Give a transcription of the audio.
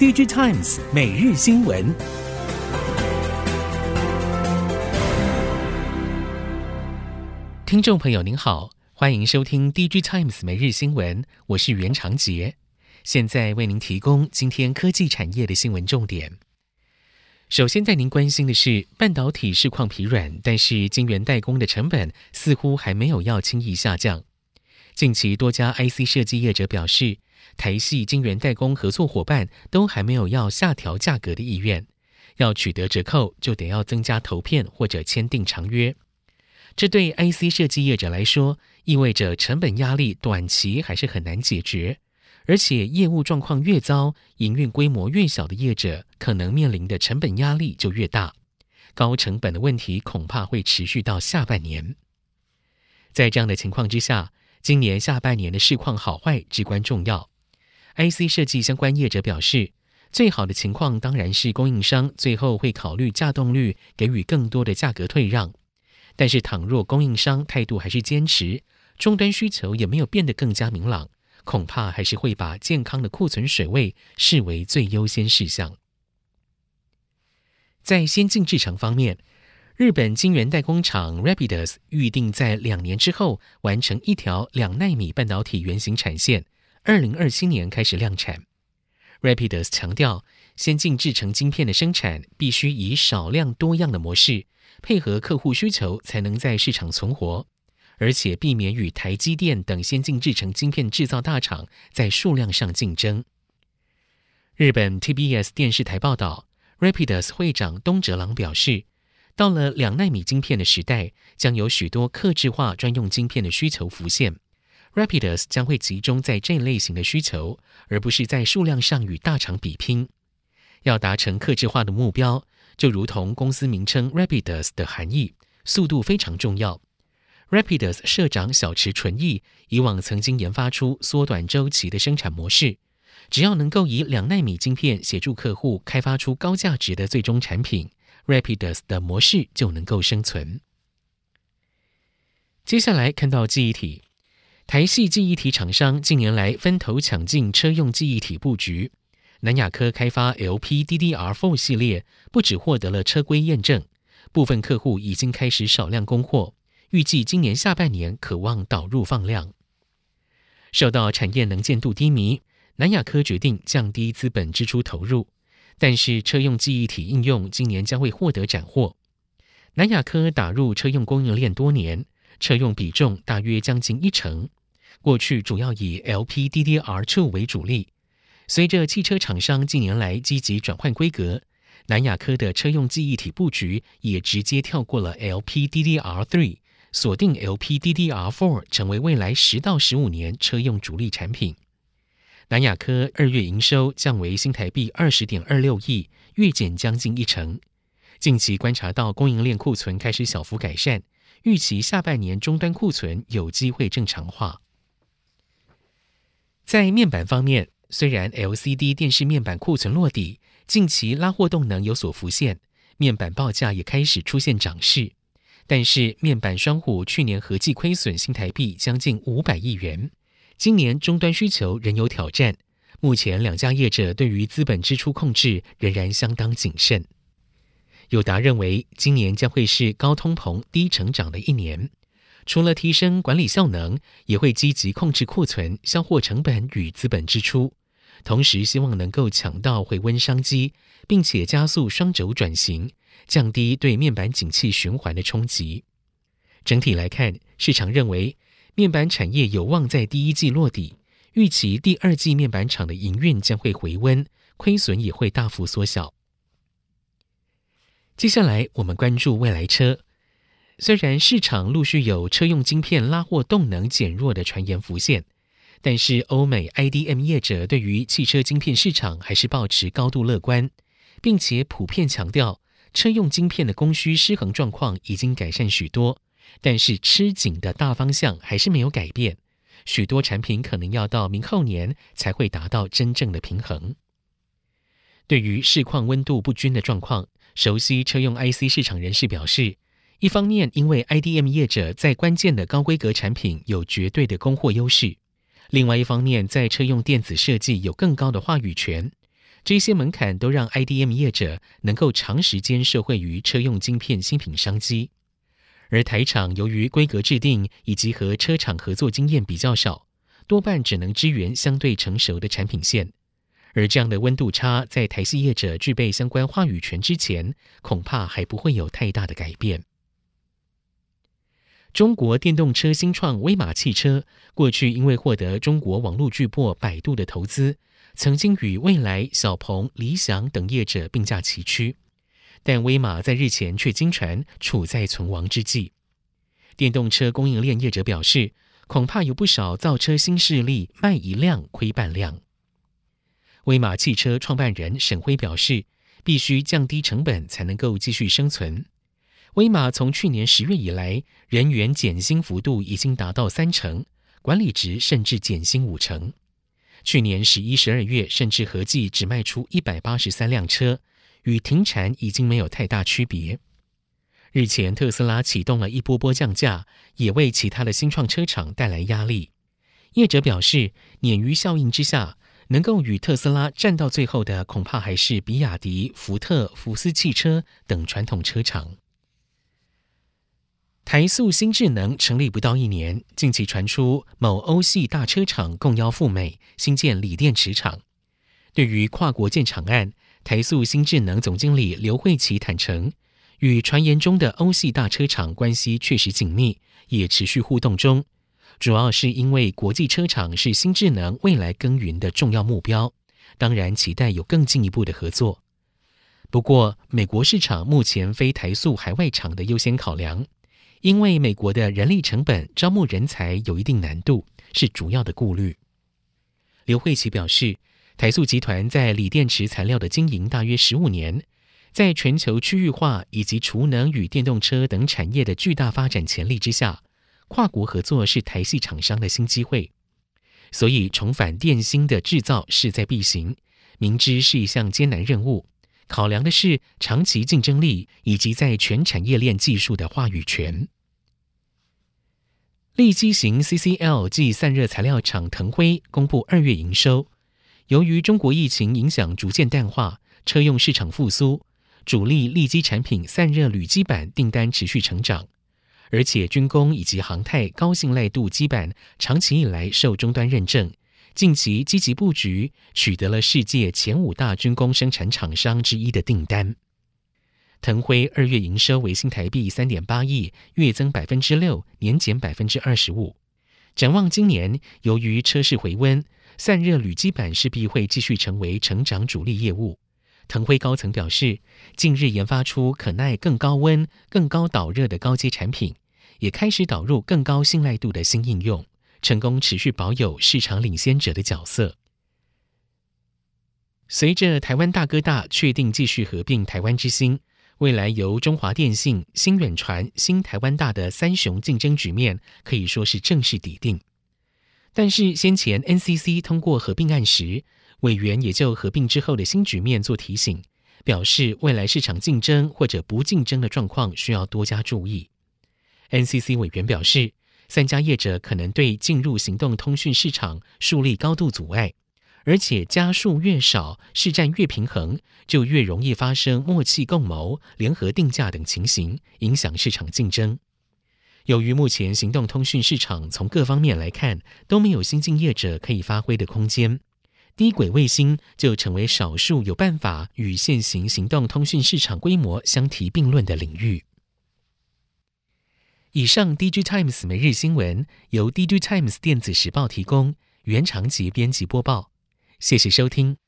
DigiTimes 每日新闻，听众朋友您好，欢迎收听 DigiTimes 每日新闻，我是袁长杰，现在为您提供今天科技产业的新闻重点。首先带您关心的是，半导体市况疲软，但是晶圆代工的成本似乎还没有要轻易下降。近期多家 IC 设计业者表示，台系晶圆代工合作伙伴都还没有要下调价格的意愿，要取得折扣就得要增加投片或者签订长约。这对 IC 设计业者来说，意味着成本压力短期还是很难解决，而且业务状况越糟，营运规模越小的业者可能面临的成本压力就越大，高成本的问题恐怕会持续到下半年。在这样的情况之下，今年下半年的市况好坏至关重要。IC 设计相关业者表示，最好的情况当然是供应商最后会考虑价动率，给予更多的价格退让。但是，倘若供应商态度还是坚持，终端需求也没有变得更加明朗，恐怕还是会把健康的库存水位视为最优先事项。在先进制程方面，日本晶圆代工厂 Rapidus 预定在两年之后完成一条两纳米半导体原型产线。二零二七年开始量产。Rapidus 强调，先进制程晶片的生产必须以少量多样的模式，配合客户需求，才能在市场存活，而且避免与台积电等先进制程晶片制造大厂在数量上竞争。日本 TBS 电视台报道，Rapidus 会长东哲郎表示，到了两纳米晶片的时代，将有许多客制化专用晶片的需求浮现。Rapidus 将会集中在这类型的需求，而不是在数量上与大厂比拼。要达成客制化的目标，就如同公司名称 Rapidus 的含义，速度非常重要。Rapidus 社长小池纯一以往曾经研发出缩短周期的生产模式，只要能够以两纳米晶片协助客户开发出高价值的最终产品，Rapidus 的模式就能够生存。接下来看到记忆体。台系记忆体厂商近年来分头抢进车用记忆体布局，南亚科开发 LPDDR4 系列不只获得了车规验证，部分客户已经开始少量供货，预计今年下半年可望导入放量。受到产业能见度低迷，南亚科决定降低资本支出投入，但是车用记忆体应用今年将会获得斩获。南亚科打入车用供应链多年，车用比重大约将近一成。过去主要以 LPDDR2 为主力，随着汽车厂商近年来积极转换规格，南亚科的车用记忆体布局也直接跳过了 LPDDR3，锁定 LPDDR4 成为未来十到十五年车用主力产品。南亚科二月营收降为新台币二十点二六亿，月减将近一成。近期观察到供应链库存开始小幅改善，预期下半年终端库存有机会正常化。在面板方面，虽然 LCD 电视面板库存落底，近期拉货动能有所浮现，面板报价也开始出现涨势，但是面板双虎去年合计亏损新台币将近五百亿元，今年终端需求仍有挑战。目前两家业者对于资本支出控制仍然相当谨慎。友达认为，今年将会是高通膨、低成长的一年。除了提升管理效能，也会积极控制库存、销货成本与资本支出，同时希望能够抢到回温商机，并且加速双轴转型，降低对面板景气循环的冲击。整体来看，市场认为面板产业有望在第一季落底，预期第二季面板厂的营运将会回温，亏损也会大幅缩小。接下来，我们关注未来车。虽然市场陆续有车用晶片拉货动能减弱的传言浮现，但是欧美 IDM 业者对于汽车晶片市场还是保持高度乐观，并且普遍强调车用晶片的供需失衡状况已经改善许多，但是吃紧的大方向还是没有改变，许多产品可能要到明后年才会达到真正的平衡。对于市况温度不均的状况，熟悉车用 IC 市场人士表示。一方面，因为 IDM 业者在关键的高规格产品有绝对的供货优势；另外一方面，在车用电子设计有更高的话语权。这些门槛都让 IDM 业者能够长时间受惠于车用晶片新品商机。而台厂由于规格制定以及和车厂合作经验比较少，多半只能支援相对成熟的产品线。而这样的温度差，在台系业者具备相关话语权之前，恐怕还不会有太大的改变。中国电动车新创威马汽车，过去因为获得中国网络巨擘百度的投资，曾经与蔚来、小鹏、理想等业者并驾齐驱。但威马在日前却惊传处在存亡之际。电动车供应链业者表示，恐怕有不少造车新势力卖一辆亏半辆。威马汽车创办人沈辉表示，必须降低成本才能够继续生存。威马从去年十月以来，人员减薪幅度已经达到三成，管理职甚至减薪五成。去年十一、十二月，甚至合计只卖出一百八十三辆车，与停产已经没有太大区别。日前，特斯拉启动了一波波降价，也为其他的新创车厂带来压力。业者表示，鲶鱼效应之下，能够与特斯拉战到最后的，恐怕还是比亚迪、福特、福斯汽车等传统车厂。台塑新智能成立不到一年，近期传出某欧系大车厂共邀赴美新建锂电池厂。对于跨国建厂案，台塑新智能总经理刘慧琪坦承，与传言中的欧系大车厂关系确实紧密，也持续互动中。主要是因为国际车厂是新智能未来耕耘的重要目标，当然期待有更进一步的合作。不过，美国市场目前非台塑海外厂的优先考量。因为美国的人力成本、招募人才有一定难度，是主要的顾虑。刘慧琪表示，台塑集团在锂电池材料的经营大约十五年，在全球区域化以及储能与电动车等产业的巨大发展潜力之下，跨国合作是台系厂商的新机会，所以重返电芯的制造势在必行。明知是一项艰难任务。考量的是长期竞争力以及在全产业链技术的话语权。利基型 CCL 即散热材料厂腾辉公布二月营收，由于中国疫情影响逐渐淡化，车用市场复苏，主力利基产品散热铝基板订单持续成长，而且军工以及航太高信赖度基板长期以来受终端认证。近期积极布局，取得了世界前五大军工生产厂商之一的订单。腾辉二月营收为新台币三点八亿，月增百分之六，年减百分之二十五。展望今年，由于车市回温，散热铝基板势必会继续成为成长主力业务。腾辉高层表示，近日研发出可耐更高温、更高导热的高阶产品，也开始导入更高信赖度的新应用。成功持续保有市场领先者的角色。随着台湾大哥大确定继续合并台湾之星，未来由中华电信、新远传、新台湾大的三雄竞争局面可以说是正式底定。但是先前 NCC 通过合并案时，委员也就合并之后的新局面做提醒，表示未来市场竞争或者不竞争的状况需要多加注意。NCC 委员表示。三家业者可能对进入行动通讯市场树立高度阻碍，而且家数越少，市占越平衡，就越容易发生默契共谋、联合定价等情形，影响市场竞争。由于目前行动通讯市场从各方面来看都没有新进业者可以发挥的空间，低轨卫星就成为少数有办法与现行行动通讯市场规模相提并论的领域。以上，DG Times 每日新闻由 DG Times 电子时报提供，原长节编辑播报，谢谢收听。